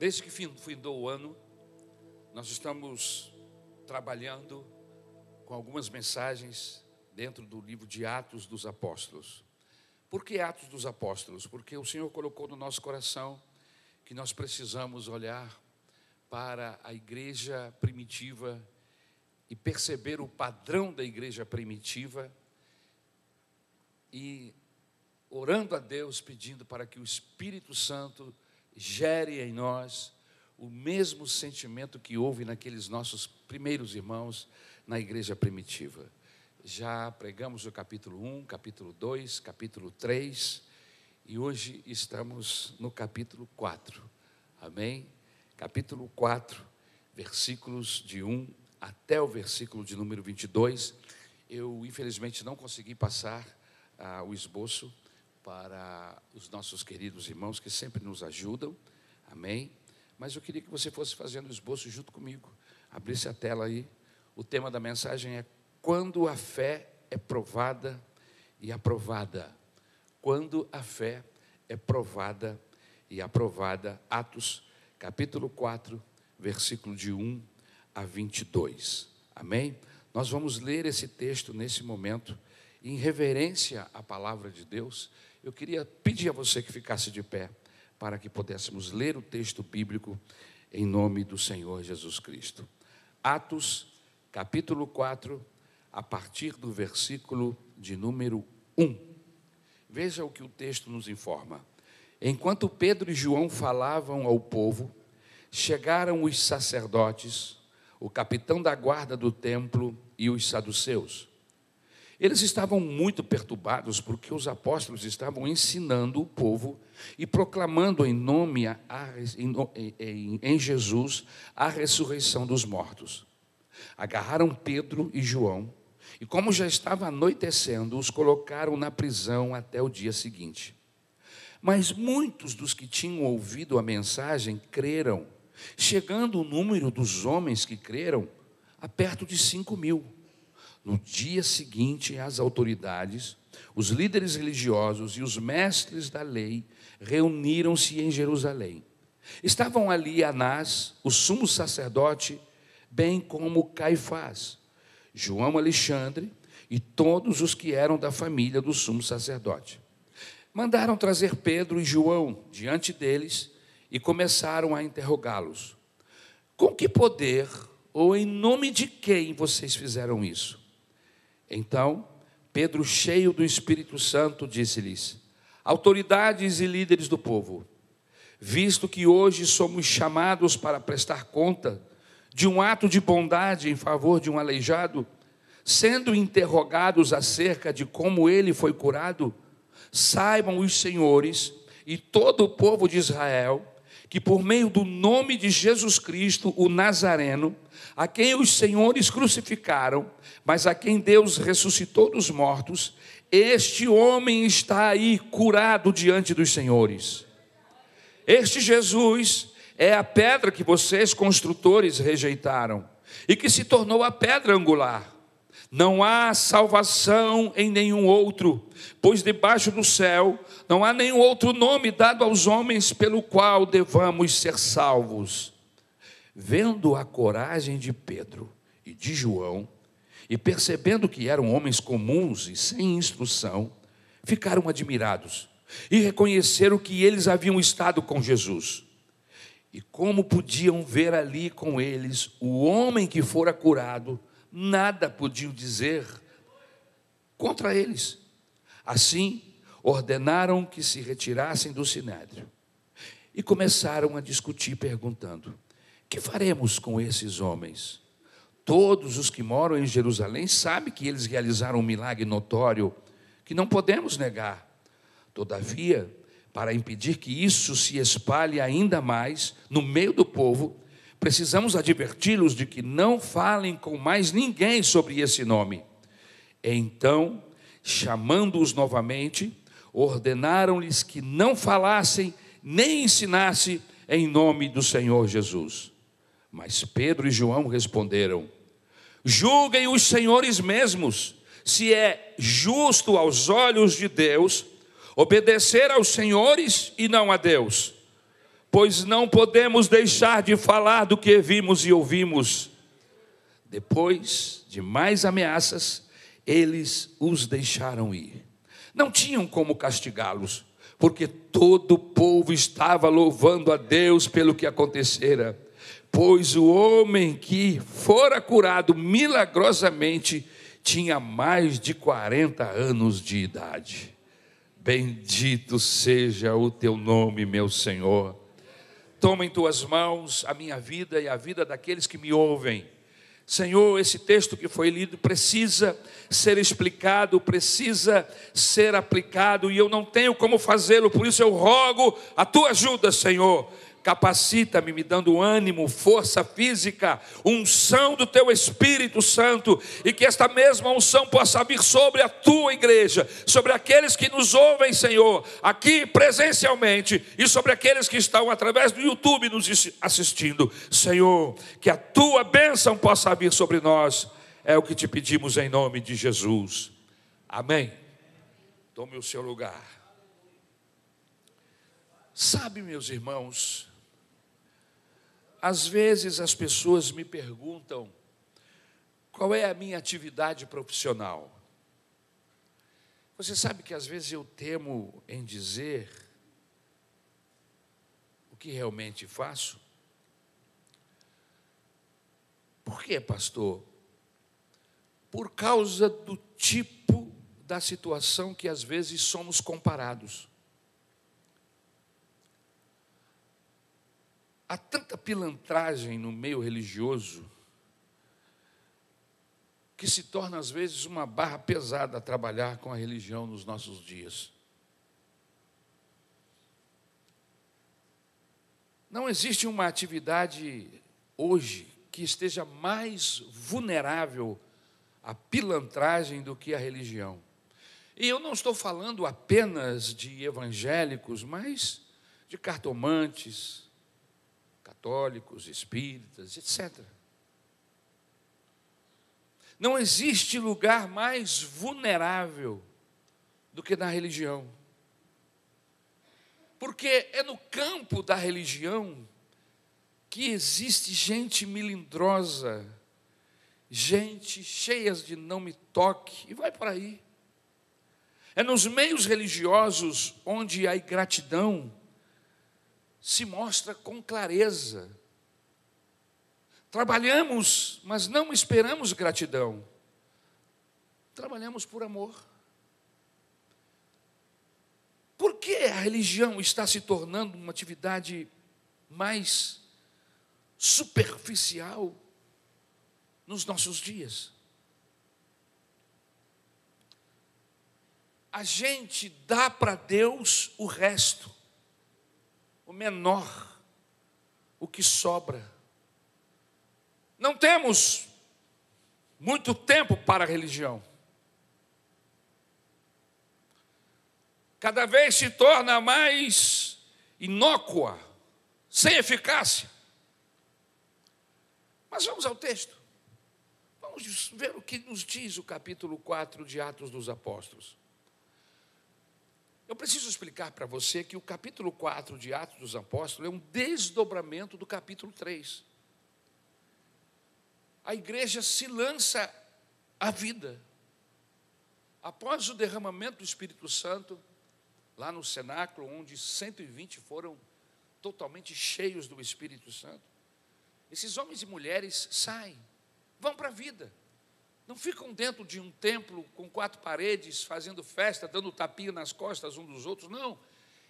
Desde que findou o ano, nós estamos trabalhando com algumas mensagens dentro do livro de Atos dos Apóstolos. Por que Atos dos Apóstolos? Porque o Senhor colocou no nosso coração que nós precisamos olhar para a igreja primitiva e perceber o padrão da igreja primitiva e orando a Deus, pedindo para que o Espírito Santo gere em nós o mesmo sentimento que houve naqueles nossos primeiros irmãos na igreja primitiva. Já pregamos o capítulo 1, capítulo 2, capítulo 3 e hoje estamos no capítulo 4. Amém? Capítulo 4, versículos de 1 até o versículo de número 22. Eu, infelizmente, não consegui passar ah, o esboço para os nossos queridos irmãos que sempre nos ajudam. Amém? Mas eu queria que você fosse fazendo o esboço junto comigo. Abrisse a tela aí. O tema da mensagem é quando a fé é provada e aprovada. Quando a fé é provada e aprovada. Atos, capítulo 4, versículo de 1 a 22. Amém? Nós vamos ler esse texto nesse momento, em reverência à palavra de Deus. Eu queria pedir a você que ficasse de pé, para que pudéssemos ler o texto bíblico em nome do Senhor Jesus Cristo. Atos, capítulo 4, a partir do versículo de número 1. Veja o que o texto nos informa. Enquanto Pedro e João falavam ao povo, chegaram os sacerdotes, o capitão da guarda do templo e os saduceus. Eles estavam muito perturbados porque os apóstolos estavam ensinando o povo e proclamando em nome a, em, em, em Jesus a ressurreição dos mortos. Agarraram Pedro e João e, como já estava anoitecendo, os colocaram na prisão até o dia seguinte. Mas muitos dos que tinham ouvido a mensagem creram, chegando o número dos homens que creram a perto de cinco mil. No dia seguinte, as autoridades, os líderes religiosos e os mestres da lei reuniram-se em Jerusalém. Estavam ali Anás, o sumo sacerdote, bem como Caifás João Alexandre e todos os que eram da família do sumo sacerdote. Mandaram trazer Pedro e João diante deles e começaram a interrogá-los: Com que poder ou em nome de quem vocês fizeram isso? Então, Pedro, cheio do Espírito Santo, disse-lhes: Autoridades e líderes do povo, visto que hoje somos chamados para prestar conta de um ato de bondade em favor de um aleijado, sendo interrogados acerca de como ele foi curado, saibam os senhores e todo o povo de Israel que por meio do nome de Jesus Cristo, o Nazareno, a quem os senhores crucificaram, mas a quem Deus ressuscitou dos mortos, este homem está aí curado diante dos senhores. Este Jesus é a pedra que vocês, construtores, rejeitaram e que se tornou a pedra angular. Não há salvação em nenhum outro, pois debaixo do céu não há nenhum outro nome dado aos homens pelo qual devamos ser salvos. Vendo a coragem de Pedro e de João, e percebendo que eram homens comuns e sem instrução, ficaram admirados e reconheceram que eles haviam estado com Jesus. E como podiam ver ali com eles o homem que fora curado, nada podiam dizer contra eles. Assim, ordenaram que se retirassem do sinédrio e começaram a discutir, perguntando: Que faremos com esses homens? Todos os que moram em Jerusalém sabem que eles realizaram um milagre notório que não podemos negar. Todavia, para impedir que isso se espalhe ainda mais no meio do povo, precisamos adverti-los de que não falem com mais ninguém sobre esse nome. Então, chamando-os novamente, ordenaram-lhes que não falassem nem ensinassem em nome do Senhor Jesus. Mas Pedro e João responderam: Julguem os senhores mesmos, se é justo aos olhos de Deus obedecer aos senhores e não a Deus. pois não podemos deixar de falar do que vimos e ouvimos. Depois de mais ameaças, eles os deixaram ir. Não tinham como castigá-los, porque todo o povo estava louvando a Deus pelo que acontecera. Pois o homem que fora curado milagrosamente tinha mais de 40 anos de idade. Bendito seja o teu nome, meu Senhor. Toma em tuas mãos a minha vida e a vida daqueles que me ouvem. Senhor, esse texto que foi lido precisa ser explicado, precisa ser aplicado, e eu não tenho como fazê-lo, por isso eu rogo a tua ajuda, Senhor capacita-me, me dando ânimo, força física, unção do teu Espírito Santo, e que esta mesma unção possa vir sobre a tua igreja, sobre aqueles que nos ouvem, Senhor, aqui presencialmente, e sobre aqueles que estão através do YouTube nos assistindo. Senhor, que a tua bênção possa vir sobre nós, é o que te pedimos em nome de Jesus. Amém. Tome o seu lugar. Sabe, meus irmãos, às vezes as pessoas me perguntam qual é a minha atividade profissional. Você sabe que às vezes eu temo em dizer o que realmente faço? Por quê, pastor? Por causa do tipo da situação que às vezes somos comparados. Há tanta pilantragem no meio religioso que se torna às vezes uma barra pesada a trabalhar com a religião nos nossos dias. Não existe uma atividade hoje que esteja mais vulnerável à pilantragem do que a religião. E eu não estou falando apenas de evangélicos, mas de cartomantes, católicos, espíritas, etc. Não existe lugar mais vulnerável do que na religião. Porque é no campo da religião que existe gente melindrosa, gente cheia de não me toque, e vai por aí. É nos meios religiosos onde a ingratidão, se mostra com clareza. Trabalhamos, mas não esperamos gratidão. Trabalhamos por amor. Por que a religião está se tornando uma atividade mais superficial nos nossos dias? A gente dá para Deus o resto o menor, o que sobra. Não temos muito tempo para a religião. Cada vez se torna mais inócua, sem eficácia. Mas vamos ao texto. Vamos ver o que nos diz o capítulo 4 de Atos dos Apóstolos. Eu preciso explicar para você que o capítulo 4 de Atos dos Apóstolos é um desdobramento do capítulo 3. A igreja se lança à vida. Após o derramamento do Espírito Santo, lá no cenáculo, onde 120 foram totalmente cheios do Espírito Santo, esses homens e mulheres saem, vão para a vida. Não ficam dentro de um templo com quatro paredes, fazendo festa, dando tapinha nas costas um dos outros. Não.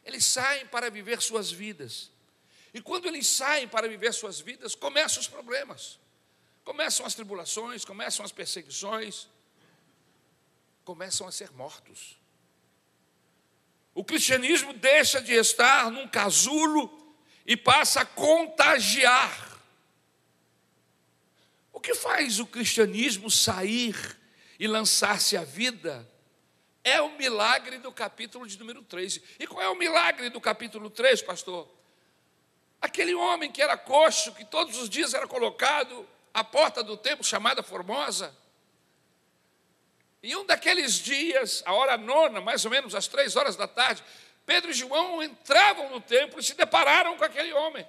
Eles saem para viver suas vidas. E quando eles saem para viver suas vidas, começam os problemas. Começam as tribulações, começam as perseguições, começam a ser mortos. O cristianismo deixa de estar num casulo e passa a contagiar o que faz o cristianismo sair e lançar-se à vida é o milagre do capítulo de número 3. E qual é o milagre do capítulo 3, pastor? Aquele homem que era coxo, que todos os dias era colocado à porta do templo chamada Formosa. E um daqueles dias, a hora nona, mais ou menos às três horas da tarde, Pedro e João entravam no templo e se depararam com aquele homem.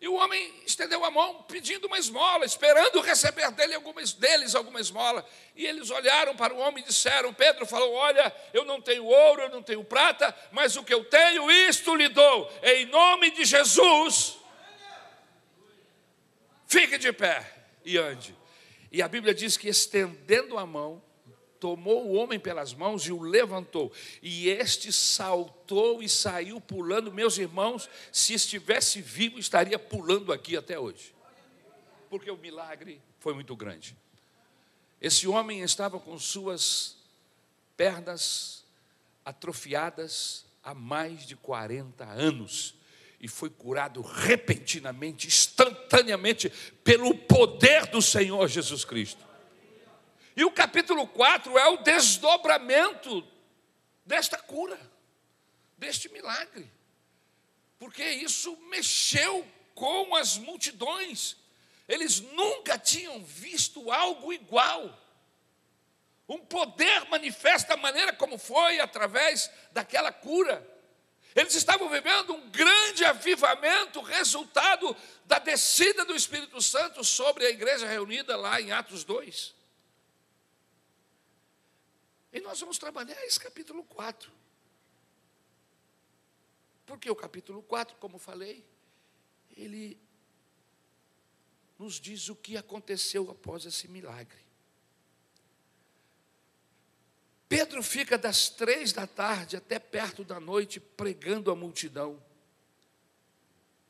E o homem estendeu a mão pedindo uma esmola, esperando receber dele algumas, deles alguma esmola. E eles olharam para o homem e disseram: Pedro falou: Olha, eu não tenho ouro, eu não tenho prata, mas o que eu tenho, isto lhe dou. Em nome de Jesus, fique de pé e ande. E a Bíblia diz que estendendo a mão, tomou o homem pelas mãos e o levantou. E este saltou e saiu pulando. Meus irmãos, se estivesse vivo, estaria pulando aqui até hoje. Porque o milagre foi muito grande. Esse homem estava com suas pernas atrofiadas há mais de 40 anos e foi curado repentinamente, instantaneamente, pelo poder do Senhor Jesus Cristo. E o capítulo 4 é o desdobramento desta cura, deste milagre, porque isso mexeu com as multidões, eles nunca tinham visto algo igual. Um poder manifesta a maneira como foi através daquela cura. Eles estavam vivendo um grande avivamento, resultado da descida do Espírito Santo sobre a igreja reunida lá em Atos 2. E nós vamos trabalhar esse capítulo 4. Porque o capítulo 4, como falei, ele nos diz o que aconteceu após esse milagre. Pedro fica das três da tarde até perto da noite pregando a multidão.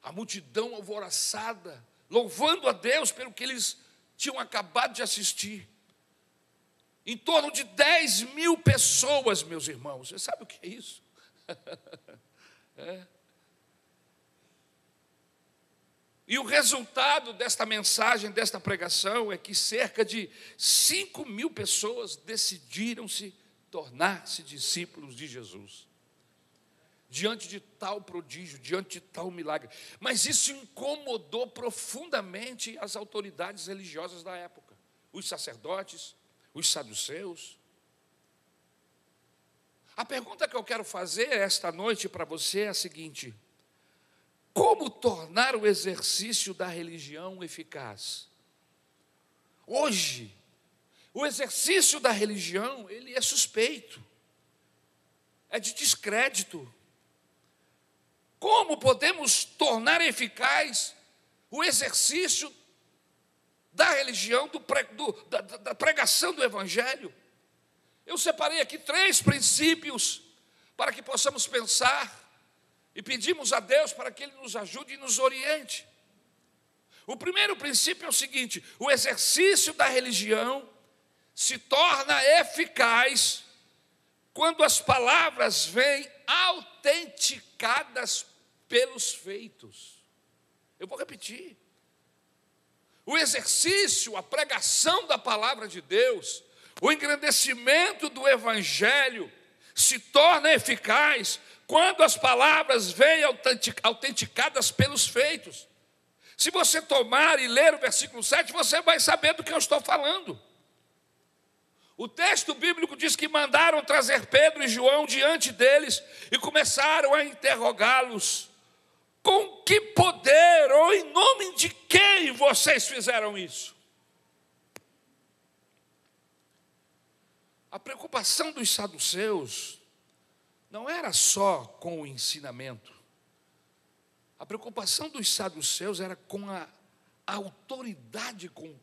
A multidão alvoroçada, louvando a Deus pelo que eles tinham acabado de assistir. Em torno de 10 mil pessoas, meus irmãos. Você sabe o que é isso? é. E o resultado desta mensagem, desta pregação, é que cerca de 5 mil pessoas decidiram-se tornar-se discípulos de Jesus. Diante de tal prodígio, diante de tal milagre. Mas isso incomodou profundamente as autoridades religiosas da época, os sacerdotes, os saduceus. A pergunta que eu quero fazer esta noite para você é a seguinte: como tornar o exercício da religião eficaz? Hoje, o exercício da religião, ele é suspeito. É de descrédito. Como podemos tornar eficaz o exercício da religião, do, do, da, da pregação do Evangelho. Eu separei aqui três princípios para que possamos pensar e pedimos a Deus para que Ele nos ajude e nos oriente. O primeiro princípio é o seguinte: o exercício da religião se torna eficaz quando as palavras vêm autenticadas pelos feitos. Eu vou repetir o exercício, a pregação da palavra de Deus, o engrandecimento do Evangelho se torna eficaz quando as palavras vêm autenticadas pelos feitos. Se você tomar e ler o versículo 7, você vai saber do que eu estou falando. O texto bíblico diz que mandaram trazer Pedro e João diante deles e começaram a interrogá-los. Com que poder ou em nome de quem vocês fizeram isso? A preocupação dos saduceus não era só com o ensinamento. A preocupação dos saduceus era com a, a autoridade com,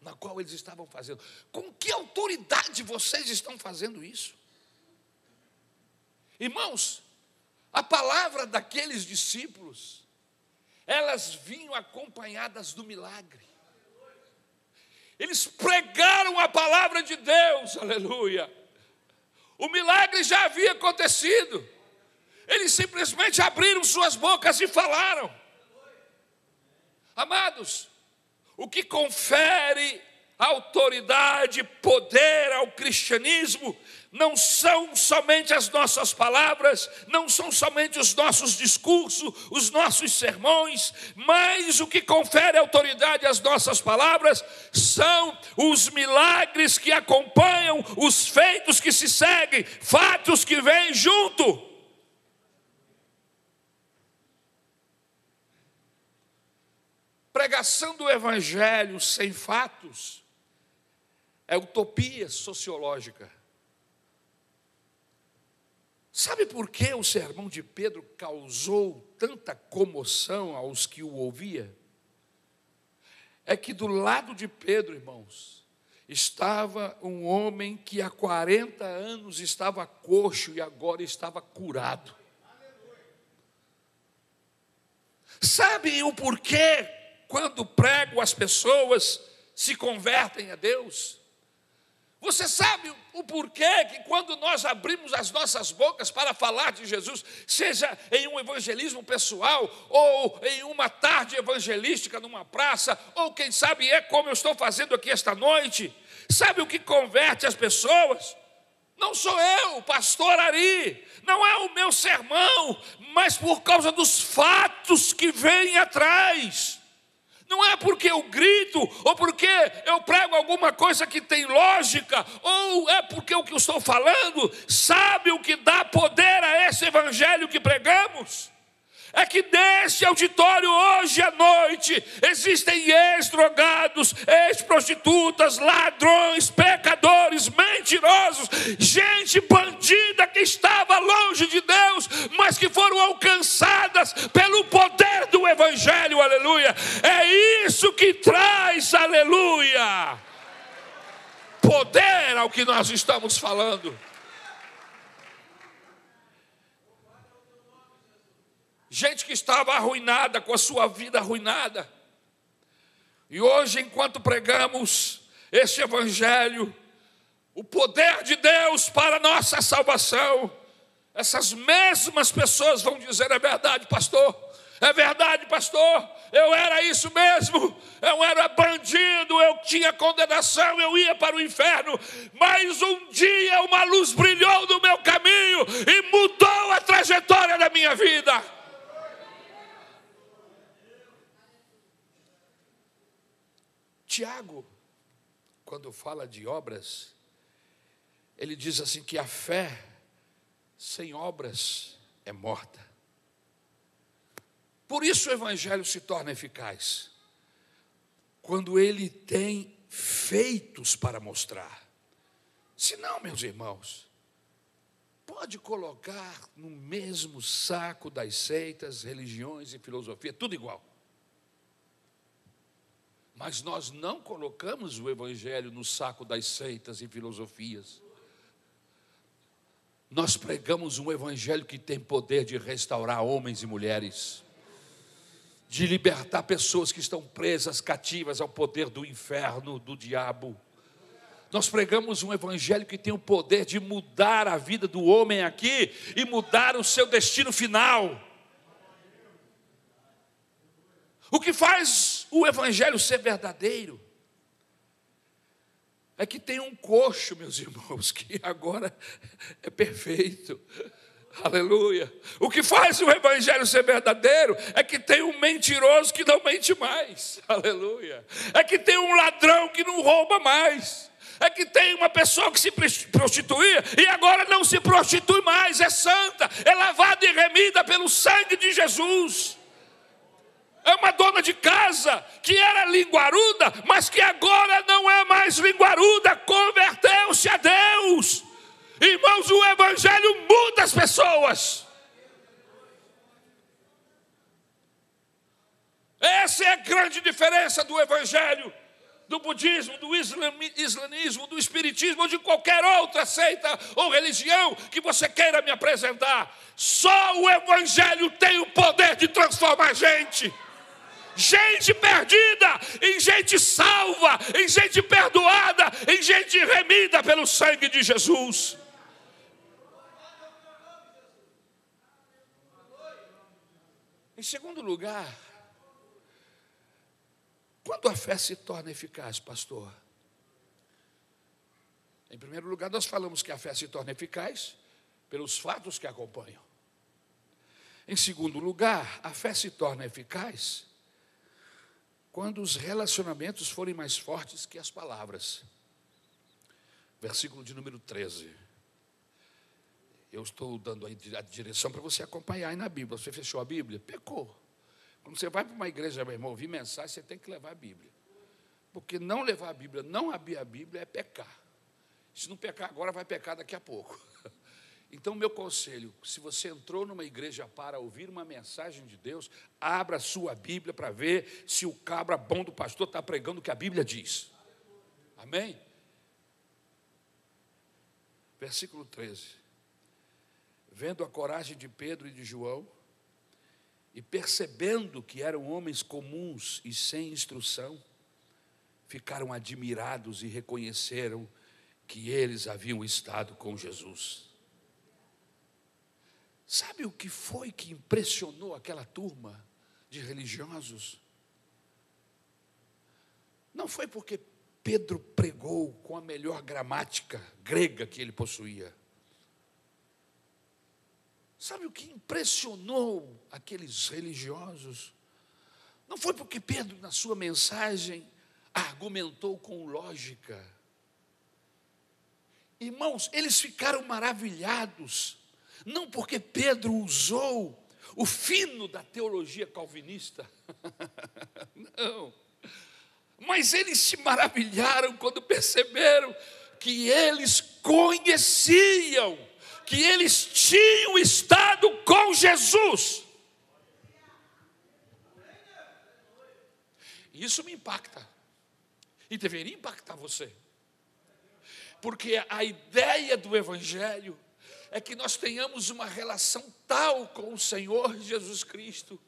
na qual eles estavam fazendo. Com que autoridade vocês estão fazendo isso? Irmãos, a palavra daqueles discípulos, elas vinham acompanhadas do milagre. Eles pregaram a palavra de Deus, aleluia. O milagre já havia acontecido. Eles simplesmente abriram suas bocas e falaram. Amados, o que confere autoridade, poder ao cristianismo, não são somente as nossas palavras, não são somente os nossos discursos, os nossos sermões, mas o que confere autoridade às nossas palavras são os milagres que acompanham, os feitos que se seguem, fatos que vêm junto. Pregação do Evangelho sem fatos é utopia sociológica. Sabe por que o sermão de Pedro causou tanta comoção aos que o ouvia? É que do lado de Pedro, irmãos, estava um homem que há 40 anos estava coxo e agora estava curado. Sabe o porquê, quando prego, as pessoas se convertem a Deus? Você sabe o porquê que quando nós abrimos as nossas bocas para falar de Jesus, seja em um evangelismo pessoal, ou em uma tarde evangelística numa praça, ou quem sabe é como eu estou fazendo aqui esta noite, sabe o que converte as pessoas? Não sou eu, pastor Ari, não é o meu sermão, mas por causa dos fatos que vêm atrás. Não é porque eu grito, ou porque eu prego alguma coisa que tem lógica, ou é porque o que eu estou falando sabe o que dá poder a esse evangelho que pregamos é que neste auditório hoje à noite existem ex-drogados, ex-prostitutas, ladrões, pecadores, mentirosos, gente bandida que estava longe de Deus, mas que foram alcançadas pelo poder do Evangelho, aleluia. É isso que traz, aleluia, poder ao que nós estamos falando. Gente que estava arruinada, com a sua vida arruinada. E hoje, enquanto pregamos este Evangelho, o poder de Deus para nossa salvação, essas mesmas pessoas vão dizer: é verdade, pastor, é verdade, pastor, eu era isso mesmo, eu era bandido, eu tinha condenação, eu ia para o inferno, mas um dia uma luz brilhou no meu caminho e mudou a trajetória da minha vida. Tiago, quando fala de obras, ele diz assim que a fé sem obras é morta. Por isso o evangelho se torna eficaz. Quando ele tem feitos para mostrar. Se não, meus irmãos, pode colocar no mesmo saco das seitas, religiões e filosofia, tudo igual. Mas nós não colocamos o Evangelho no saco das seitas e filosofias. Nós pregamos um Evangelho que tem poder de restaurar homens e mulheres, de libertar pessoas que estão presas, cativas ao poder do inferno, do diabo. Nós pregamos um Evangelho que tem o poder de mudar a vida do homem aqui e mudar o seu destino final. O que faz o evangelho ser verdadeiro é que tem um coxo, meus irmãos, que agora é perfeito. Aleluia. O que faz o evangelho ser verdadeiro é que tem um mentiroso que não mente mais. Aleluia. É que tem um ladrão que não rouba mais. É que tem uma pessoa que se prostituía e agora não se prostitui mais, é santa, é lavada e remida pelo sangue de Jesus é uma dona de casa que era linguaruda, mas que agora não é mais linguaruda, converteu-se a Deus. Irmãos, o Evangelho muda as pessoas. Essa é a grande diferença do Evangelho, do budismo, do islamismo, do espiritismo ou de qualquer outra seita ou religião que você queira me apresentar. Só o Evangelho tem o poder de transformar a gente gente perdida, em gente salva, em gente perdoada, em gente remida pelo sangue de Jesus. Em segundo lugar, quando a fé se torna eficaz, pastor? Em primeiro lugar, nós falamos que a fé se torna eficaz pelos fatos que acompanham. Em segundo lugar, a fé se torna eficaz quando os relacionamentos forem mais fortes que as palavras. Versículo de número 13. Eu estou dando a direção para você acompanhar aí na Bíblia. Você fechou a Bíblia? Pecou. Quando você vai para uma igreja, meu irmão, ouvir mensagem, você tem que levar a Bíblia. Porque não levar a Bíblia, não abrir a Bíblia é pecar. Se não pecar agora, vai pecar daqui a pouco. Então, meu conselho: se você entrou numa igreja para ouvir uma mensagem de Deus, abra sua Bíblia para ver se o cabra bom do pastor está pregando o que a Bíblia diz. Amém? Versículo 13. Vendo a coragem de Pedro e de João, e percebendo que eram homens comuns e sem instrução, ficaram admirados e reconheceram que eles haviam estado com Jesus. Sabe o que foi que impressionou aquela turma de religiosos? Não foi porque Pedro pregou com a melhor gramática grega que ele possuía. Sabe o que impressionou aqueles religiosos? Não foi porque Pedro, na sua mensagem, argumentou com lógica. Irmãos, eles ficaram maravilhados não porque Pedro usou o fino da teologia calvinista, não, mas eles se maravilharam quando perceberam que eles conheciam, que eles tinham estado com Jesus. Isso me impacta, e deveria impactar você, porque a ideia do Evangelho é que nós tenhamos uma relação tal com o Senhor Jesus Cristo,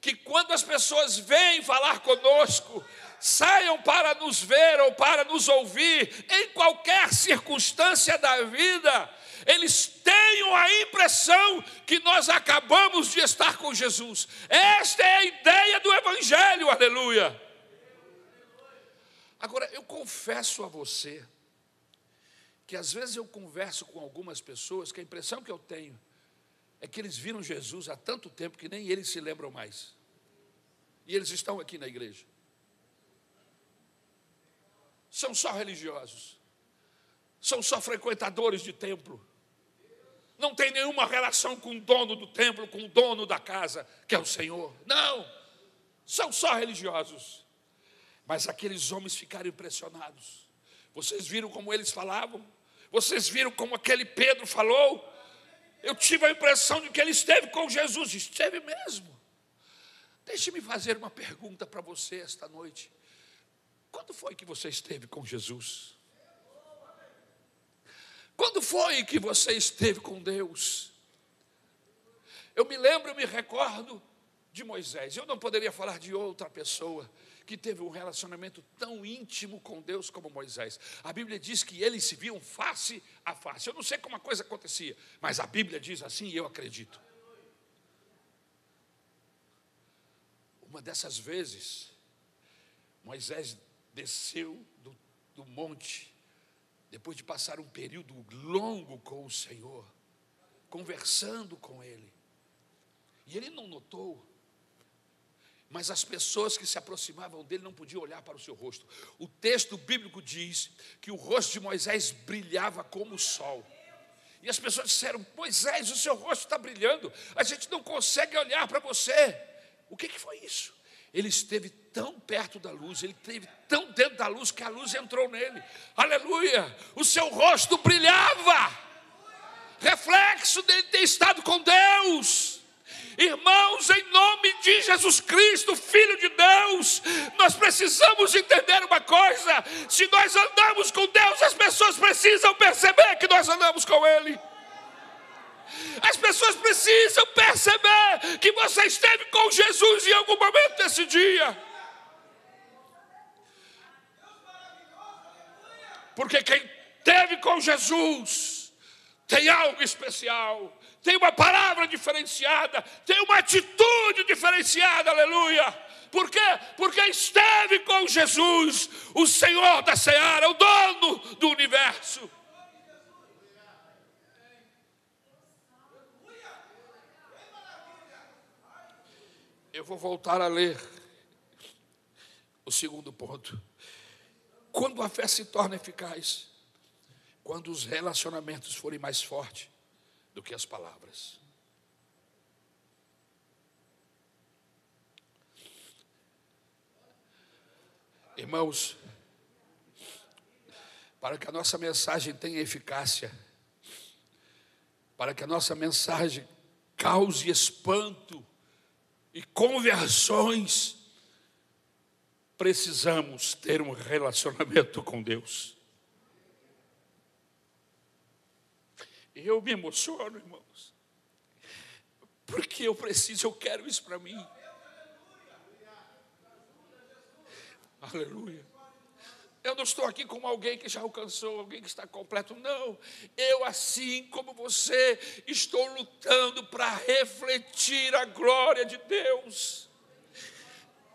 que quando as pessoas vêm falar conosco, saiam para nos ver ou para nos ouvir, em qualquer circunstância da vida, eles tenham a impressão que nós acabamos de estar com Jesus. Esta é a ideia do Evangelho, aleluia. Agora, eu confesso a você, que às vezes eu converso com algumas pessoas que a impressão que eu tenho é que eles viram Jesus há tanto tempo que nem eles se lembram mais. E eles estão aqui na igreja. São só religiosos. São só frequentadores de templo. Não tem nenhuma relação com o dono do templo, com o dono da casa, que é o Senhor. Não. São só religiosos. Mas aqueles homens ficaram impressionados. Vocês viram como eles falavam? Vocês viram como aquele Pedro falou? Eu tive a impressão de que ele esteve com Jesus, esteve mesmo. Deixe-me fazer uma pergunta para você esta noite. Quando foi que você esteve com Jesus? Quando foi que você esteve com Deus? Eu me lembro, eu me recordo de Moisés. Eu não poderia falar de outra pessoa que teve um relacionamento tão íntimo com Deus como Moisés. A Bíblia diz que eles se viam face a face. Eu não sei como a coisa acontecia, mas a Bíblia diz assim e eu acredito. Uma dessas vezes, Moisés desceu do, do monte, depois de passar um período longo com o Senhor, conversando com Ele. E ele não notou mas as pessoas que se aproximavam dele não podiam olhar para o seu rosto. O texto bíblico diz que o rosto de Moisés brilhava como o sol. E as pessoas disseram: Moisés, o seu rosto está brilhando, a gente não consegue olhar para você. O que, que foi isso? Ele esteve tão perto da luz, ele esteve tão dentro da luz que a luz entrou nele. Aleluia! O seu rosto brilhava, reflexo dele ter estado com Deus. Irmãos, em nome de Jesus Cristo, Filho de Deus, nós precisamos entender uma coisa: se nós andamos com Deus, as pessoas precisam perceber que nós andamos com Ele. As pessoas precisam perceber que você esteve com Jesus em algum momento desse dia. Porque quem teve com Jesus tem algo especial tem uma palavra diferenciada, tem uma atitude diferenciada, aleluia. Por quê? Porque esteve com Jesus, o Senhor da Seara, o dono do universo. Eu vou voltar a ler o segundo ponto. Quando a fé se torna eficaz, quando os relacionamentos forem mais fortes, do que as palavras. Irmãos, para que a nossa mensagem tenha eficácia, para que a nossa mensagem cause espanto e conversões, precisamos ter um relacionamento com Deus. Eu me emociono, irmãos, porque eu preciso, eu quero isso para mim. Aleluia. Eu não estou aqui como alguém que já alcançou, alguém que está completo, não. Eu, assim como você, estou lutando para refletir a glória de Deus.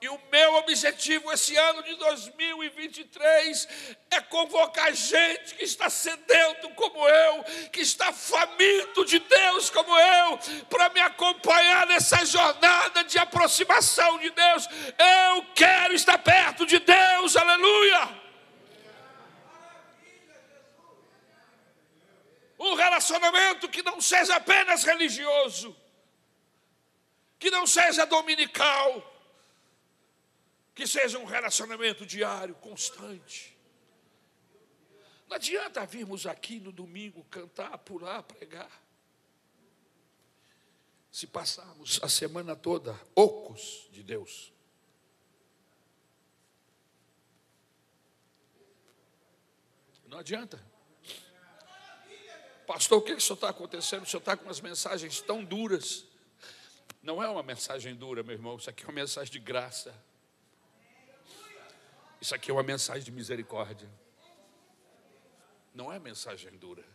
E o meu objetivo esse ano de 2023 é convocar gente que está sedento como eu, que está faminto de Deus como eu, para me acompanhar nessa jornada de aproximação de Deus. Eu quero estar perto de Deus, aleluia. Um relacionamento que não seja apenas religioso, que não seja dominical, que seja um relacionamento diário, constante. Não adianta virmos aqui no domingo cantar, pular, pregar. Se passarmos a semana toda ocos de Deus. Não adianta. Pastor, o que, que o senhor está acontecendo? O senhor está com umas mensagens tão duras. Não é uma mensagem dura, meu irmão, isso aqui é uma mensagem de graça. Isso aqui é uma mensagem de misericórdia. Não é mensagem dura.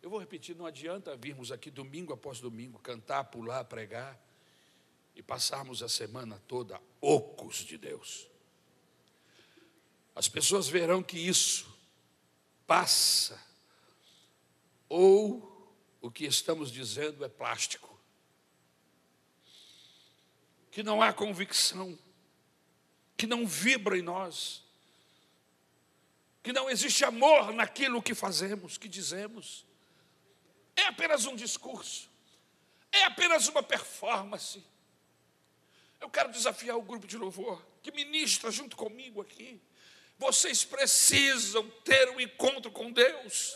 Eu vou repetir: não adianta virmos aqui domingo após domingo, cantar, pular, pregar e passarmos a semana toda ocos de Deus. As pessoas verão que isso passa, ou o que estamos dizendo é plástico, que não há convicção que não vibra em nós, que não existe amor naquilo que fazemos, que dizemos. É apenas um discurso, é apenas uma performance. Eu quero desafiar o grupo de louvor que ministra junto comigo aqui. Vocês precisam ter um encontro com Deus.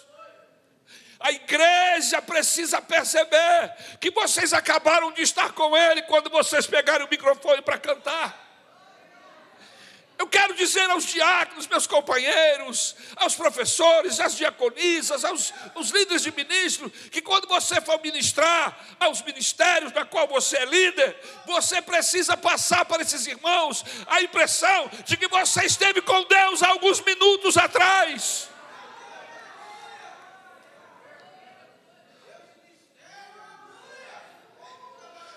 A igreja precisa perceber que vocês acabaram de estar com Ele quando vocês pegaram o microfone para cantar. Eu quero dizer aos diáconos, meus companheiros, aos professores, às diaconisas, aos, aos líderes de ministro, que quando você for ministrar aos ministérios na qual você é líder, você precisa passar para esses irmãos a impressão de que você esteve com Deus há alguns minutos atrás.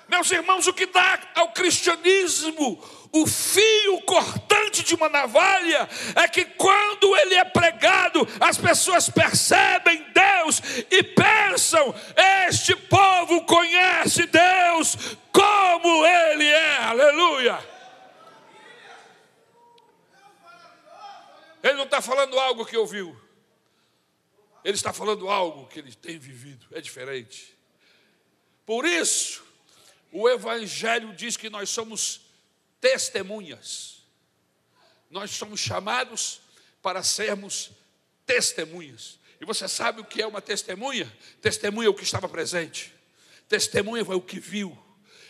Meus irmãos, o que dá ao cristianismo o fio cortante de uma navalha é que quando ele é pregado, as pessoas percebem Deus e pensam: este povo conhece Deus como ele é, aleluia. Ele não está falando algo que ouviu, ele está falando algo que ele tem vivido, é diferente. Por isso, o Evangelho diz que nós somos testemunhas. Nós somos chamados para sermos testemunhas. E você sabe o que é uma testemunha? Testemunha é o que estava presente. Testemunha foi o que viu.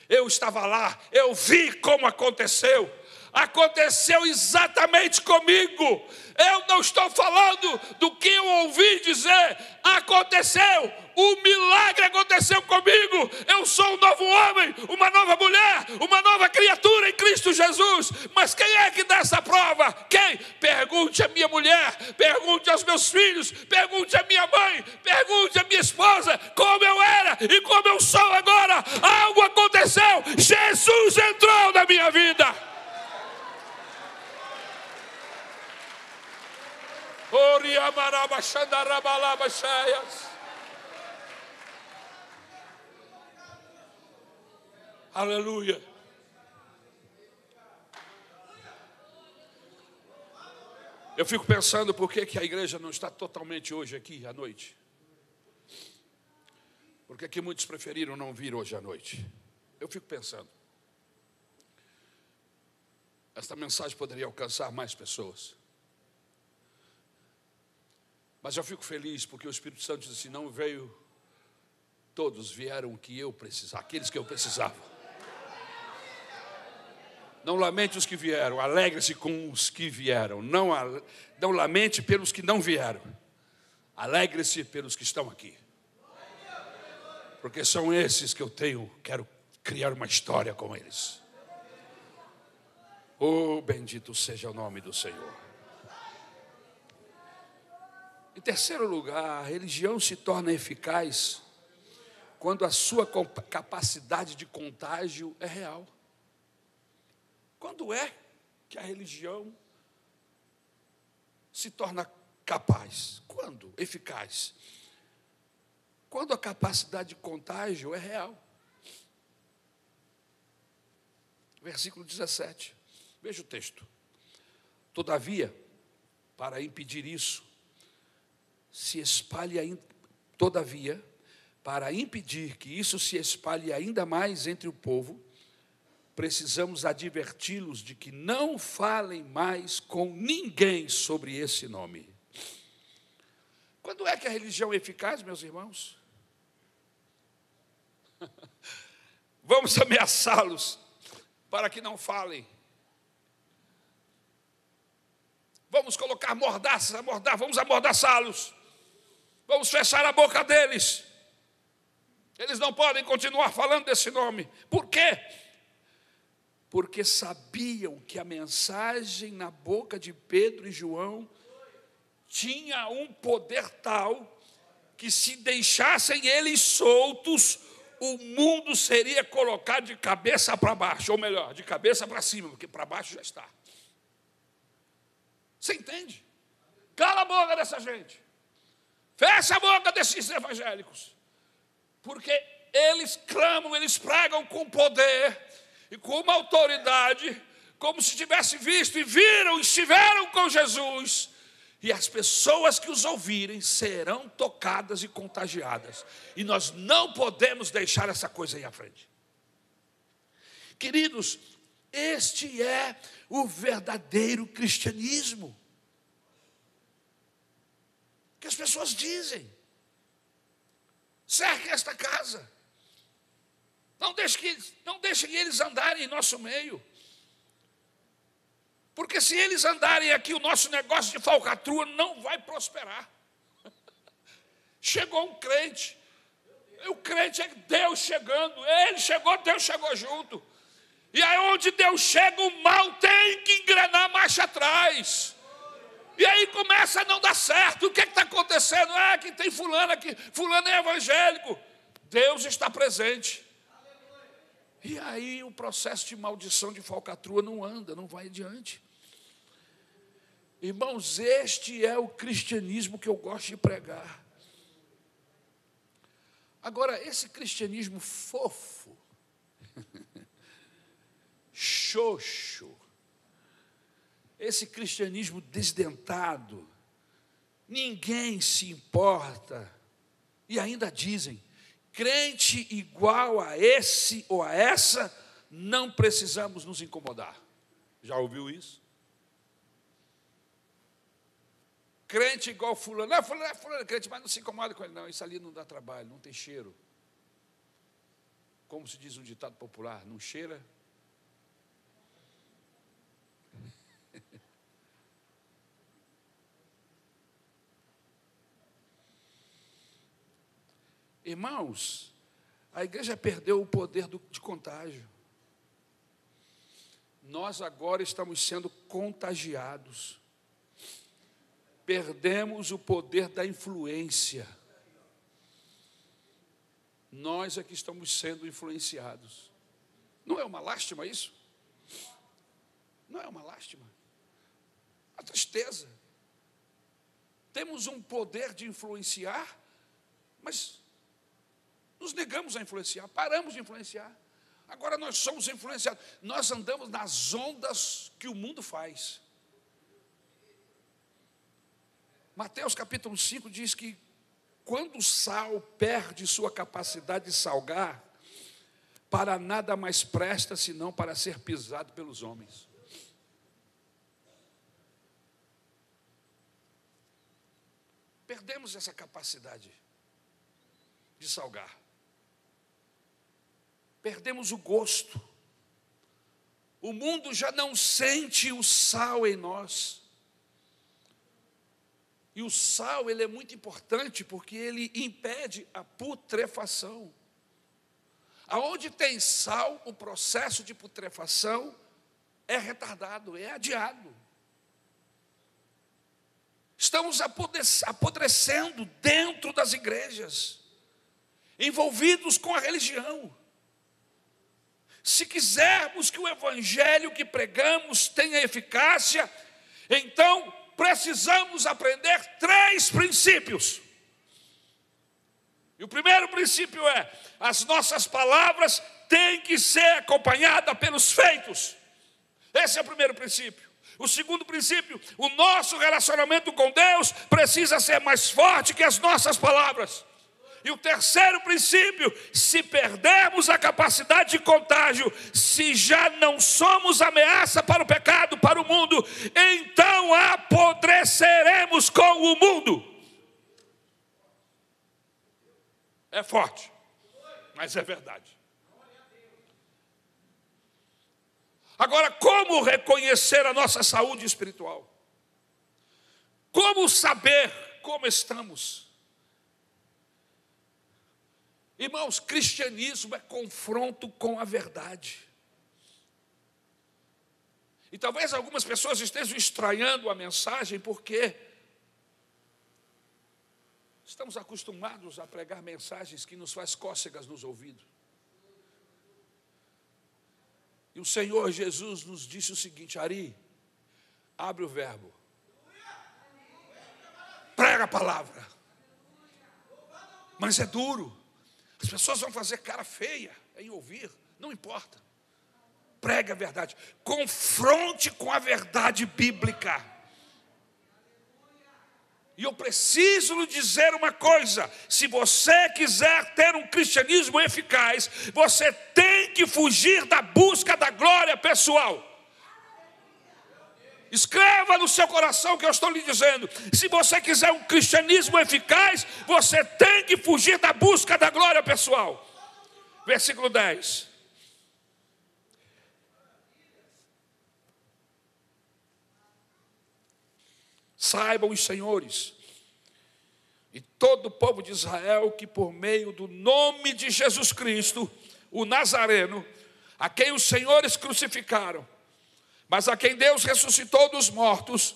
Eu estava lá, eu vi como aconteceu aconteceu exatamente comigo. Eu não estou falando do que eu ouvi dizer, aconteceu, o milagre aconteceu comigo. Eu sou um novo homem, uma nova mulher, uma nova criatura em Cristo Jesus. Mas quem é que dá essa prova? Quem? Pergunte a minha mulher, pergunte aos meus filhos, pergunte a minha mãe, pergunte a minha esposa como eu era e como eu sou agora. Algo aconteceu, Jesus entrou na minha vida. Aleluia. Eu fico pensando por que, que a igreja não está totalmente hoje aqui à noite. Por que, que muitos preferiram não vir hoje à noite? Eu fico pensando. Esta mensagem poderia alcançar mais pessoas. Mas eu fico feliz porque o Espírito Santo disse assim: não veio, todos vieram que eu precisava, aqueles que eu precisava. Não lamente os que vieram, alegre-se com os que vieram. Não, não lamente pelos que não vieram. Alegre-se pelos que estão aqui. Porque são esses que eu tenho, quero criar uma história com eles. Oh, bendito seja o nome do Senhor. Em terceiro lugar, a religião se torna eficaz quando a sua capacidade de contágio é real. Quando é que a religião se torna capaz? Quando? Eficaz? Quando a capacidade de contágio é real. Versículo 17. Veja o texto. Todavia, para impedir isso, se espalhe ainda, todavia, para impedir que isso se espalhe ainda mais entre o povo, precisamos adverti-los de que não falem mais com ninguém sobre esse nome. Quando é que a religião é eficaz, meus irmãos? Vamos ameaçá-los para que não falem. Vamos colocar mordaça, mordar, vamos amordaçá-los. Vamos fechar a boca deles. Eles não podem continuar falando desse nome. Por quê? Porque sabiam que a mensagem na boca de Pedro e João tinha um poder tal que se deixassem eles soltos, o mundo seria colocado de cabeça para baixo, ou melhor, de cabeça para cima, porque para baixo já está. Você entende? Cala a boca dessa gente. Fecha a boca desses evangélicos. Porque eles clamam, eles pregam com poder e com uma autoridade, como se tivesse visto e viram, estiveram com Jesus. E as pessoas que os ouvirem serão tocadas e contagiadas. E nós não podemos deixar essa coisa aí à frente. Queridos, este é o verdadeiro cristianismo. Que as pessoas dizem. Cerque esta casa. Não deixem, que, não deixem eles andarem em nosso meio. Porque se eles andarem aqui, o nosso negócio de falcatrua não vai prosperar. Chegou um crente. O crente é Deus chegando. Ele chegou, Deus chegou junto. E aí onde Deus chega, o mal tem que engrenar marcha atrás. E aí começa a não dar certo. O que é está acontecendo? Ah, que tem fulano aqui, fulano é evangélico. Deus está presente. E aí o processo de maldição de falcatrua não anda, não vai adiante. Irmãos, este é o cristianismo que eu gosto de pregar. Agora, esse cristianismo fofo, xoxo, esse cristianismo desdentado, ninguém se importa, e ainda dizem, crente igual a esse ou a essa, não precisamos nos incomodar. Já ouviu isso? Crente igual fulano, não, fulano, é fulano, crente, mas não se incomoda com ele, não, isso ali não dá trabalho, não tem cheiro. Como se diz um ditado popular, não cheira, Irmãos, a igreja perdeu o poder do, de contágio. Nós agora estamos sendo contagiados. Perdemos o poder da influência. Nós é que estamos sendo influenciados. Não é uma lástima isso? Não é uma lástima? A tristeza. Temos um poder de influenciar, mas nos negamos a influenciar, paramos de influenciar. Agora nós somos influenciados. Nós andamos nas ondas que o mundo faz. Mateus capítulo 5 diz que quando o sal perde sua capacidade de salgar, para nada mais presta senão para ser pisado pelos homens. Perdemos essa capacidade de salgar. Perdemos o gosto. O mundo já não sente o sal em nós. E o sal, ele é muito importante porque ele impede a putrefação. Aonde tem sal, o processo de putrefação é retardado, é adiado. Estamos apodrecendo dentro das igrejas, envolvidos com a religião. Se quisermos que o evangelho que pregamos tenha eficácia, então precisamos aprender três princípios. E o primeiro princípio é: as nossas palavras têm que ser acompanhadas pelos feitos. Esse é o primeiro princípio. O segundo princípio, o nosso relacionamento com Deus precisa ser mais forte que as nossas palavras. E o terceiro princípio, se perdermos a capacidade de contágio, se já não somos ameaça para o pecado, para o mundo, então apodreceremos com o mundo. É forte, mas é verdade. Agora, como reconhecer a nossa saúde espiritual? Como saber como estamos? Irmãos, cristianismo é confronto com a verdade. E talvez algumas pessoas estejam estranhando a mensagem porque estamos acostumados a pregar mensagens que nos faz cócegas nos ouvidos. E o Senhor Jesus nos disse o seguinte: Ari, abre o verbo, prega a palavra, mas é duro. As pessoas vão fazer cara feia em ouvir, não importa. Pregue a verdade, confronte com a verdade bíblica. E eu preciso lhe dizer uma coisa: se você quiser ter um cristianismo eficaz, você tem que fugir da busca da glória pessoal. Escreva no seu coração o que eu estou lhe dizendo. Se você quiser um cristianismo eficaz, você tem que fugir da busca da glória pessoal. Versículo 10. Saibam os senhores e todo o povo de Israel que, por meio do nome de Jesus Cristo, o Nazareno, a quem os senhores crucificaram, mas a quem Deus ressuscitou dos mortos,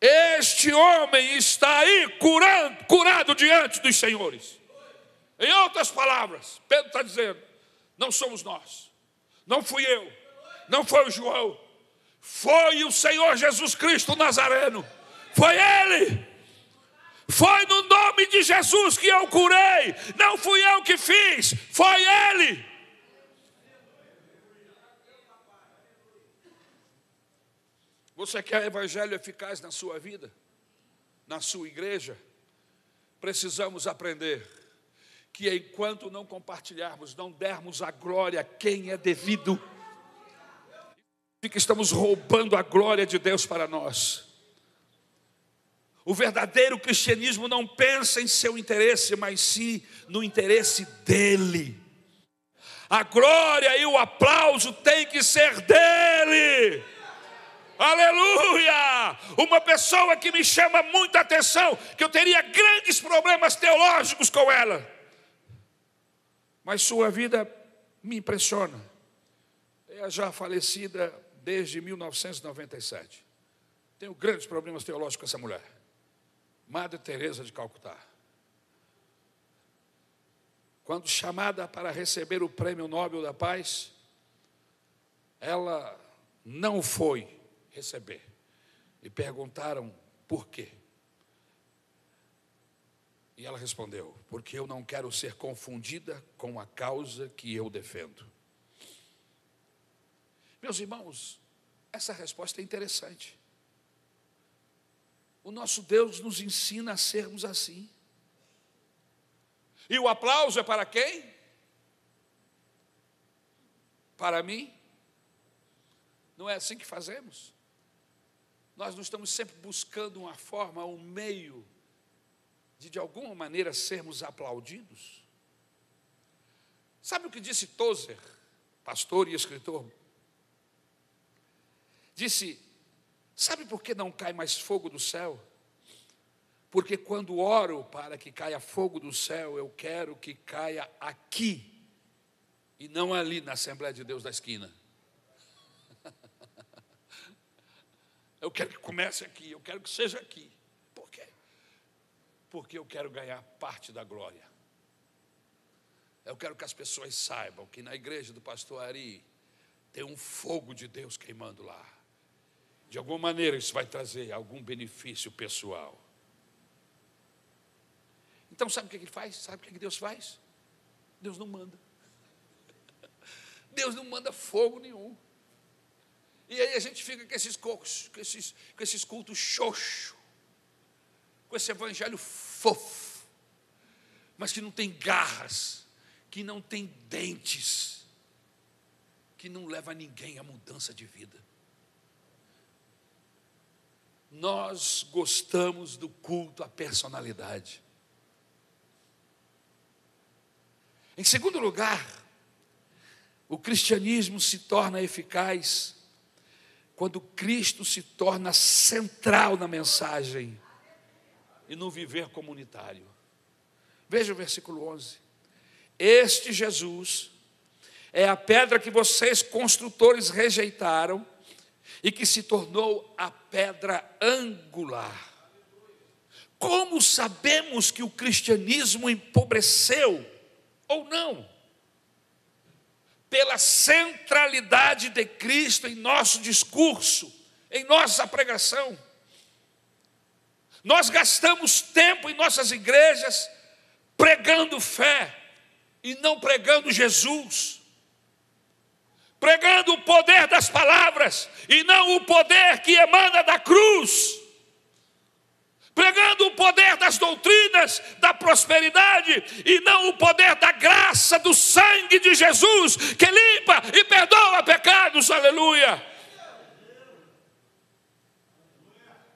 este homem está aí curando, curado diante dos senhores. Em outras palavras, Pedro está dizendo: não somos nós, não fui eu, não foi o João, foi o Senhor Jesus Cristo Nazareno, foi Ele. Foi no nome de Jesus que eu curei, não fui eu que fiz, foi Ele. Você quer evangelho eficaz na sua vida, na sua igreja? Precisamos aprender que enquanto não compartilharmos, não dermos a glória a quem é devido, que estamos roubando a glória de Deus para nós. O verdadeiro cristianismo não pensa em seu interesse, mas sim no interesse dele. A glória e o aplauso tem que ser dele. Aleluia! Uma pessoa que me chama muita atenção, que eu teria grandes problemas teológicos com ela, mas sua vida me impressiona. É já falecida desde 1997. Tenho grandes problemas teológicos com essa mulher. Madre Teresa de Calcutá. Quando chamada para receber o Prêmio Nobel da Paz, ela não foi receber. E perguntaram por quê. E ela respondeu: Porque eu não quero ser confundida com a causa que eu defendo. Meus irmãos, essa resposta é interessante. O nosso Deus nos ensina a sermos assim. E o aplauso é para quem? Para mim? Não é assim que fazemos? Nós não estamos sempre buscando uma forma, um meio de de alguma maneira sermos aplaudidos? Sabe o que disse Tozer, pastor e escritor? Disse: Sabe por que não cai mais fogo do céu? Porque quando oro para que caia fogo do céu, eu quero que caia aqui e não ali na Assembleia de Deus da esquina. Eu quero que comece aqui, eu quero que seja aqui. Por quê? Porque eu quero ganhar parte da glória. Eu quero que as pessoas saibam que na igreja do pastor Ari tem um fogo de Deus queimando lá. De alguma maneira isso vai trazer algum benefício pessoal. Então sabe o que ele faz? Sabe o que Deus faz? Deus não manda. Deus não manda fogo nenhum. A gente fica com esses, cocos, com esses, com esses cultos xoxo, com esse evangelho fofo, mas que não tem garras, que não tem dentes, que não leva ninguém à mudança de vida. Nós gostamos do culto à personalidade. Em segundo lugar, o cristianismo se torna eficaz quando Cristo se torna central na mensagem e no viver comunitário. Veja o versículo 11. Este Jesus é a pedra que vocês, construtores, rejeitaram e que se tornou a pedra angular. Como sabemos que o cristianismo empobreceu ou não? Pela centralidade de Cristo em nosso discurso, em nossa pregação. Nós gastamos tempo em nossas igrejas pregando fé e não pregando Jesus, pregando o poder das palavras e não o poder que emana da cruz pregando o poder das doutrinas da prosperidade e não o poder da graça do sangue de Jesus que limpa e perdoa pecados. Aleluia.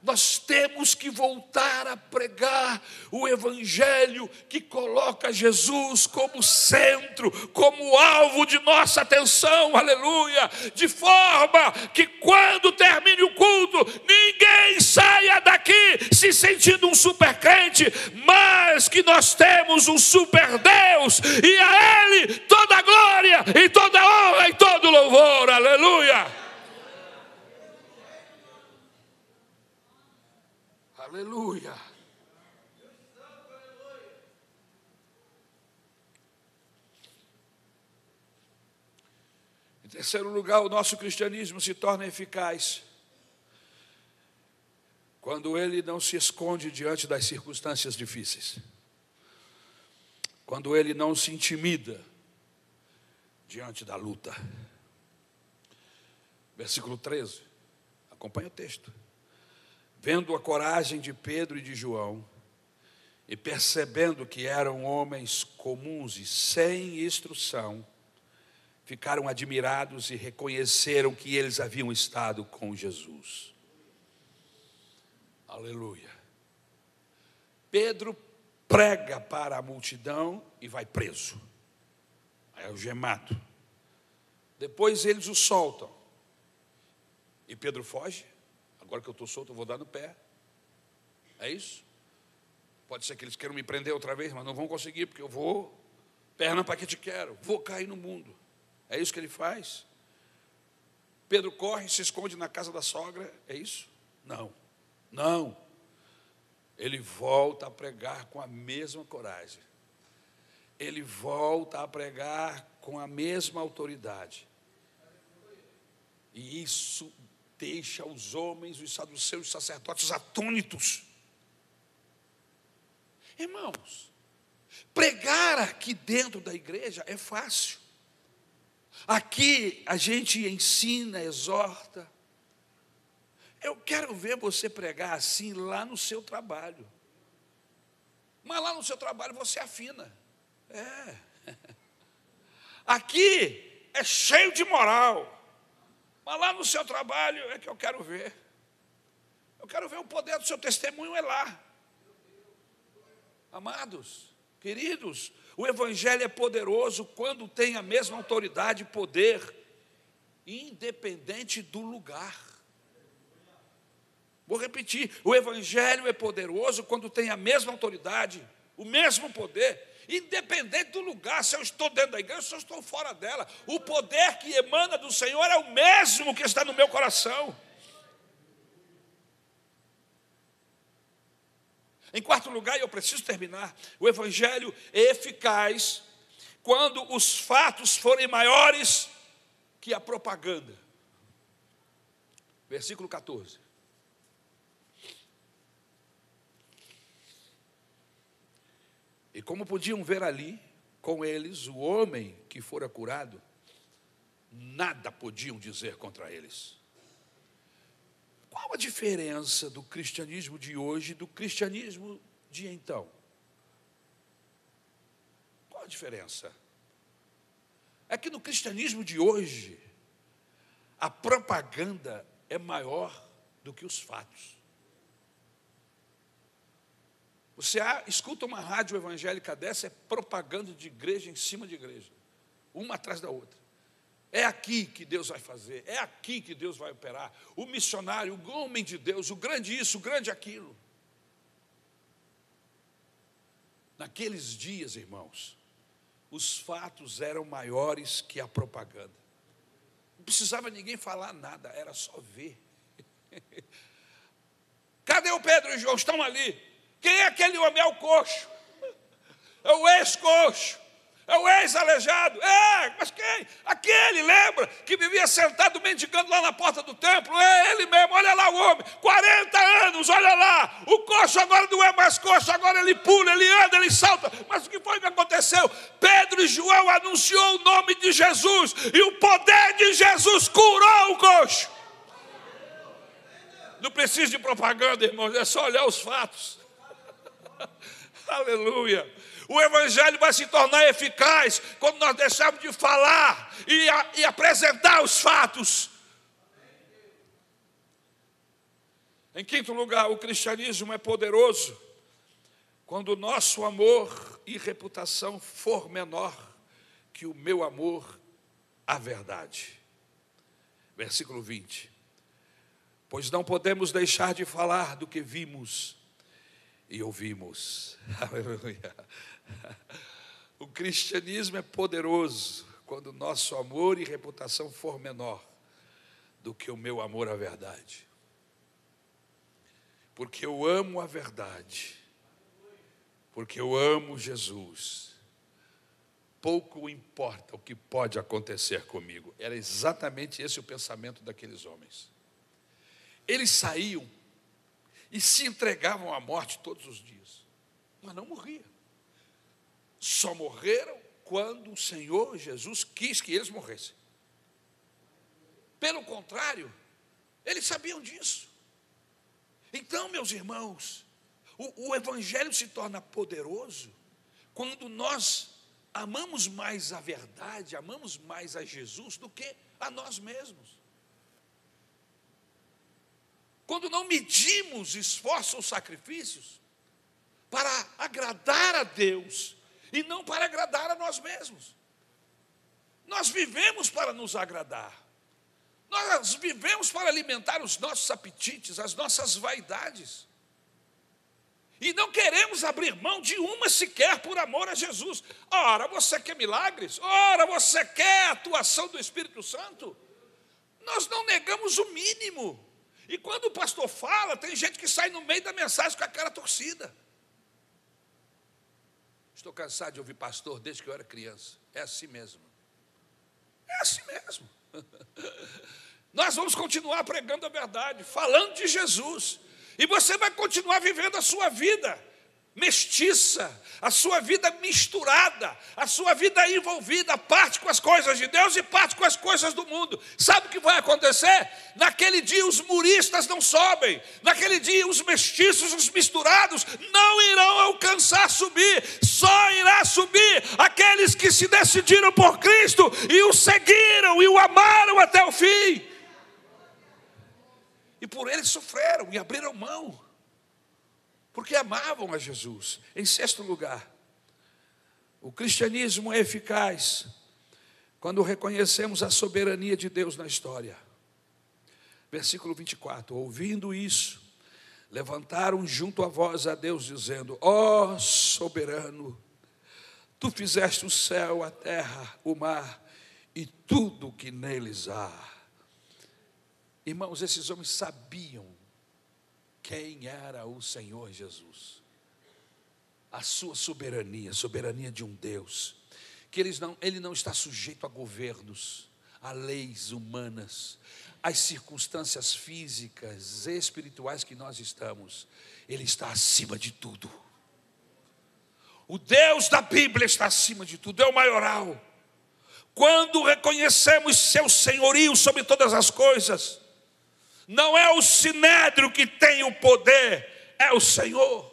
Nós temos que voltar a pregar o Evangelho que coloca Jesus como centro, como alvo de nossa atenção, aleluia, de forma que quando termine o culto, ninguém saia daqui se sentindo um super crente, mas que nós temos um super Deus e a Ele toda a glória e toda a honra e todo louvor, aleluia. Aleluia. Em terceiro lugar, o nosso cristianismo se torna eficaz quando ele não se esconde diante das circunstâncias difíceis, quando ele não se intimida diante da luta. Versículo 13, acompanha o texto. Vendo a coragem de Pedro e de João, e percebendo que eram homens comuns e sem instrução, ficaram admirados e reconheceram que eles haviam estado com Jesus. Aleluia. Pedro prega para a multidão e vai preso. É algemado. Depois eles o soltam. E Pedro foge. Agora que eu estou solto, eu vou dar no pé. É isso? Pode ser que eles queiram me prender outra vez, mas não vão conseguir, porque eu vou, perna para que te quero, vou cair no mundo. É isso que ele faz. Pedro corre, se esconde na casa da sogra, é isso? Não, não. Ele volta a pregar com a mesma coragem. Ele volta a pregar com a mesma autoridade. E isso deixa os homens, os saduceus, os sacerdotes atônitos. Irmãos, pregar aqui dentro da igreja é fácil. Aqui a gente ensina, exorta. Eu quero ver você pregar assim lá no seu trabalho. Mas lá no seu trabalho você afina. É. Aqui é cheio de moral. Mas lá no seu trabalho é que eu quero ver. Eu quero ver o poder do seu testemunho é lá. Amados, queridos, o Evangelho é poderoso quando tem a mesma autoridade e poder, independente do lugar. Vou repetir: o Evangelho é poderoso quando tem a mesma autoridade, o mesmo poder, independente do lugar, se eu estou dentro da igreja, se eu estou fora dela. O poder que emana do Senhor é o mesmo que está no meu coração. Em quarto lugar, e eu preciso terminar, o Evangelho é eficaz quando os fatos forem maiores que a propaganda. Versículo 14. E como podiam ver ali, com eles, o homem que fora curado, nada podiam dizer contra eles. Qual a diferença do cristianismo de hoje do cristianismo de então? Qual a diferença? É que no cristianismo de hoje, a propaganda é maior do que os fatos. Você escuta uma rádio evangélica dessa, é propaganda de igreja em cima de igreja, uma atrás da outra. É aqui que Deus vai fazer, é aqui que Deus vai operar. O missionário, o homem de Deus, o grande isso, o grande aquilo. Naqueles dias, irmãos, os fatos eram maiores que a propaganda. Não precisava ninguém falar nada, era só ver. Cadê o Pedro e o João? Estão ali. Quem é aquele homem? É o coxo. É o ex-coxo. É o ex-aleijado. É, mas quem? Aquele, lembra? Que vivia sentado mendigando lá na porta do templo. É ele mesmo, olha lá o homem. 40 anos, olha lá. O coxo agora não é mais coxo, agora ele pula, ele anda, ele salta. Mas o que foi que aconteceu? Pedro e João anunciou o nome de Jesus. E o poder de Jesus curou o coxo. Não precisa de propaganda, irmãos, é só olhar os fatos. Aleluia. O Evangelho vai se tornar eficaz quando nós deixarmos de falar e, a, e apresentar os fatos. Em quinto lugar, o cristianismo é poderoso quando o nosso amor e reputação for menor que o meu amor à verdade. Versículo 20. Pois não podemos deixar de falar do que vimos e ouvimos. Aleluia. O cristianismo é poderoso quando nosso amor e reputação for menor do que o meu amor à verdade. Porque eu amo a verdade. Porque eu amo Jesus. Pouco importa o que pode acontecer comigo. Era exatamente esse o pensamento daqueles homens. Eles saíam e se entregavam à morte todos os dias, mas não morriam. Só morreram quando o Senhor Jesus quis que eles morressem. Pelo contrário, eles sabiam disso. Então, meus irmãos, o, o Evangelho se torna poderoso quando nós amamos mais a verdade, amamos mais a Jesus do que a nós mesmos. Quando não medimos esforços ou sacrifícios para agradar a Deus e não para agradar a nós mesmos. Nós vivemos para nos agradar. Nós vivemos para alimentar os nossos apetites, as nossas vaidades. E não queremos abrir mão de uma sequer por amor a Jesus. Ora, você quer milagres? Ora, você quer a atuação do Espírito Santo? Nós não negamos o mínimo. E quando o pastor fala, tem gente que sai no meio da mensagem com a cara torcida. Estou cansado de ouvir pastor desde que eu era criança. É assim mesmo. É assim mesmo. Nós vamos continuar pregando a verdade, falando de Jesus. E você vai continuar vivendo a sua vida mestiça, a sua vida misturada, a sua vida envolvida, parte com as coisas de Deus e parte com as coisas do mundo. Sabe o que vai acontecer? naquele dia os muristas não sobem, naquele dia os mestiços, os misturados, não irão alcançar subir, só irá subir aqueles que se decidiram por Cristo e o seguiram e o amaram até o fim. E por ele sofreram e abriram mão, porque amavam a Jesus. Em sexto lugar, o cristianismo é eficaz quando reconhecemos a soberania de Deus na história. Versículo 24: Ouvindo isso, levantaram junto a voz a Deus, dizendo: Ó oh, soberano, tu fizeste o céu, a terra, o mar e tudo o que neles há. Irmãos, esses homens sabiam quem era o Senhor Jesus, a sua soberania, soberania de um Deus que eles não, ele não está sujeito a governos, a leis humanas, às circunstâncias físicas, espirituais que nós estamos. Ele está acima de tudo. O Deus da Bíblia está acima de tudo, é o maioral. Quando reconhecemos seu senhorio sobre todas as coisas, não é o sinédrio que tem o poder, é o Senhor.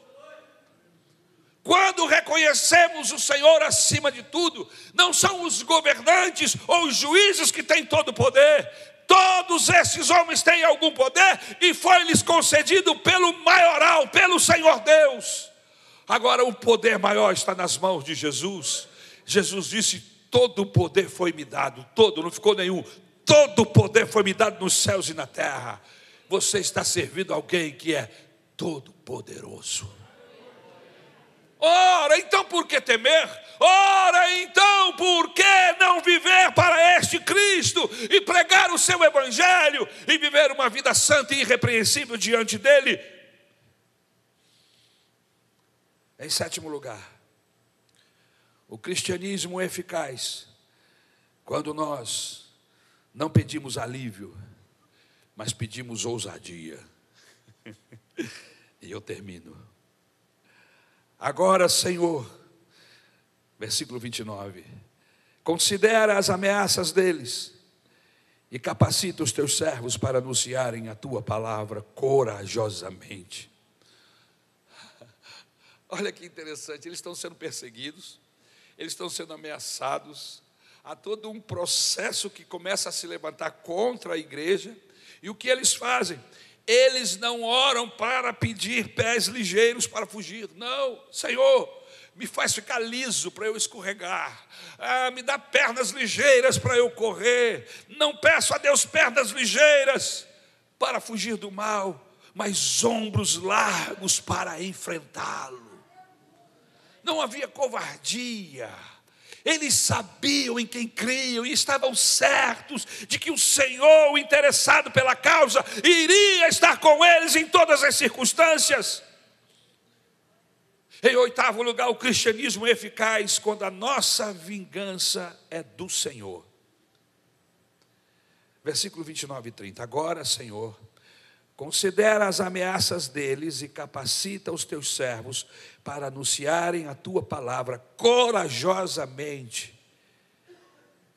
Quando reconhecemos o Senhor acima de tudo, não são os governantes ou os juízes que têm todo o poder, todos esses homens têm algum poder e foi-lhes concedido pelo maioral, pelo Senhor Deus. Agora o poder maior está nas mãos de Jesus. Jesus disse: Todo o poder foi me dado, todo, não ficou nenhum, todo o poder foi me dado nos céus e na terra. Você está servindo alguém que é todo poderoso. Ora, então por que temer? Ora, então por que não viver para este Cristo e pregar o seu Evangelho e viver uma vida santa e irrepreensível diante dele? Em sétimo lugar, o cristianismo é eficaz quando nós não pedimos alívio, mas pedimos ousadia. e eu termino. Agora, Senhor, versículo 29, considera as ameaças deles e capacita os teus servos para anunciarem a tua palavra corajosamente. Olha que interessante, eles estão sendo perseguidos, eles estão sendo ameaçados, há todo um processo que começa a se levantar contra a igreja, e o que eles fazem? eles não oram para pedir pés ligeiros para fugir. Não, Senhor, me faz ficar liso para eu escorregar, ah, me dá pernas ligeiras para eu correr. Não peço a Deus pernas ligeiras para fugir do mal, mas ombros largos para enfrentá-lo. Não havia covardia eles sabiam em quem criam e estavam certos de que o Senhor, interessado pela causa, iria estar com eles em todas as circunstâncias. Em oitavo lugar, o cristianismo é eficaz quando a nossa vingança é do Senhor. Versículo 29 e 30. Agora, Senhor, Considera as ameaças deles e capacita os teus servos para anunciarem a tua palavra corajosamente.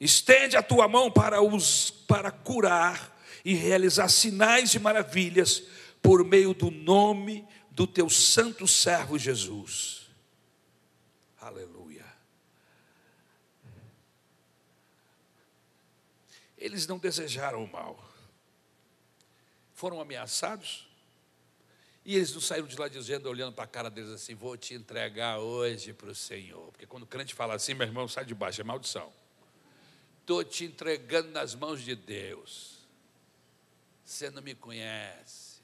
Estende a tua mão para os para curar e realizar sinais e maravilhas por meio do nome do teu santo servo Jesus. Aleluia. Eles não desejaram o mal foram ameaçados. E eles não saíram de lá dizendo, olhando para a cara deles assim: Vou te entregar hoje para o Senhor. Porque quando o crente fala assim, meu irmão, sai de baixo, é maldição. Estou te entregando nas mãos de Deus. Você não me conhece.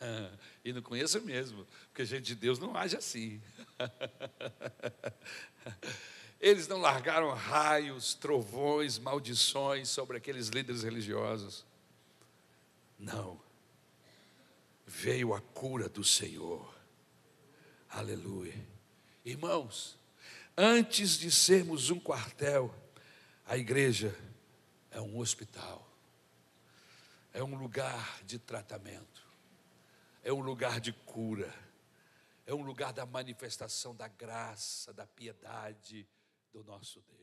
E não conheço mesmo, porque gente de Deus não age assim. Eles não largaram raios, trovões, maldições sobre aqueles líderes religiosos. Não. Veio a cura do Senhor. Aleluia. Irmãos, antes de sermos um quartel, a igreja é um hospital. É um lugar de tratamento. É um lugar de cura. É um lugar da manifestação da graça, da piedade do nosso Deus.